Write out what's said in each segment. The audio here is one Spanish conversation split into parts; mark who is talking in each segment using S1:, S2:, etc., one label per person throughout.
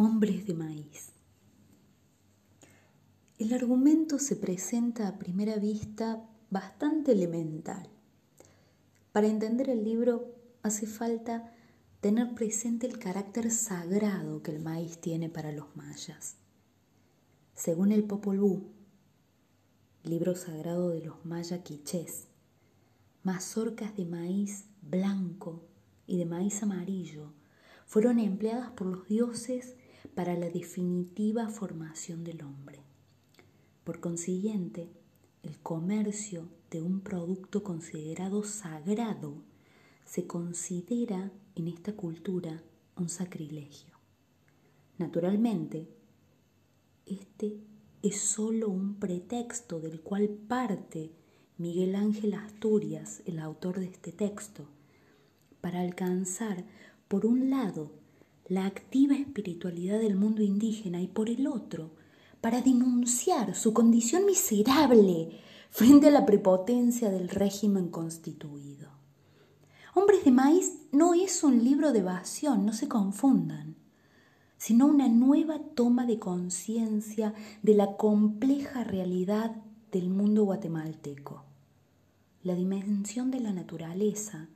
S1: Hombres de maíz. El argumento se presenta a primera vista bastante elemental. Para entender el libro hace falta tener presente el carácter sagrado que el maíz tiene para los mayas. Según el Popol Vuh, libro sagrado de los maya quichés, mazorcas de maíz blanco y de maíz amarillo fueron empleadas por los dioses para la definitiva formación del hombre. Por consiguiente, el comercio de un producto considerado sagrado se considera en esta cultura un sacrilegio. Naturalmente, este es sólo un pretexto del cual parte Miguel Ángel Asturias, el autor de este texto, para alcanzar, por un lado, la activa espiritualidad del mundo indígena y por el otro, para denunciar su condición miserable frente a la prepotencia del régimen constituido. Hombres de Maíz no es un libro de evasión, no se confundan, sino una nueva toma de conciencia de la compleja realidad del mundo guatemalteco. La dimensión de la naturaleza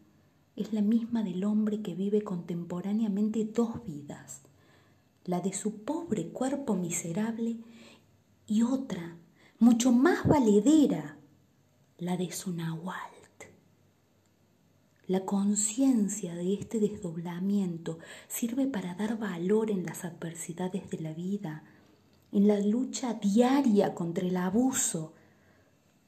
S1: es la misma del hombre que vive contemporáneamente dos vidas, la de su pobre cuerpo miserable y otra, mucho más valedera, la de su nahualt. La conciencia de este desdoblamiento sirve para dar valor en las adversidades de la vida, en la lucha diaria contra el abuso,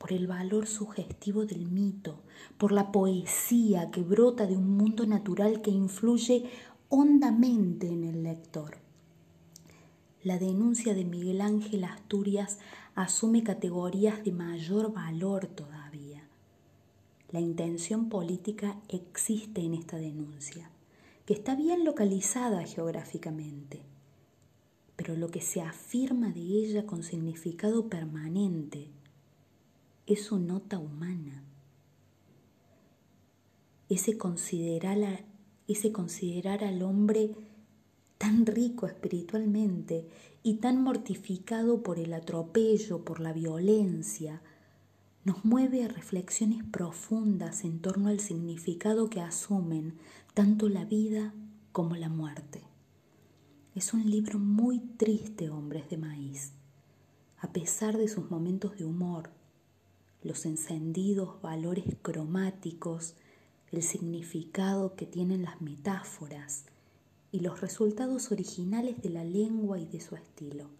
S1: por el valor sugestivo del mito, por la poesía que brota de un mundo natural que influye hondamente en el lector. La denuncia de Miguel Ángel Asturias asume categorías de mayor valor todavía. La intención política existe en esta denuncia, que está bien localizada geográficamente, pero lo que se afirma de ella con significado permanente es su nota humana. Ese considerar, ese considerar al hombre tan rico espiritualmente y tan mortificado por el atropello, por la violencia, nos mueve a reflexiones profundas en torno al significado que asumen tanto la vida como la muerte. Es un libro muy triste, Hombres de Maíz, a pesar de sus momentos de humor, los encendidos valores cromáticos, el significado que tienen las metáforas y los resultados originales de la lengua y de su estilo.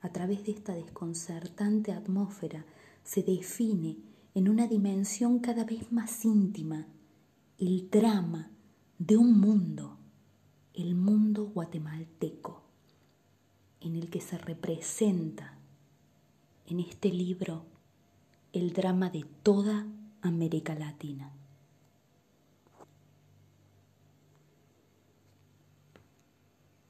S1: A través de esta desconcertante atmósfera se define en una dimensión cada vez más íntima el drama de un mundo, el mundo guatemalteco, en el que se representa en este libro el drama de toda América Latina.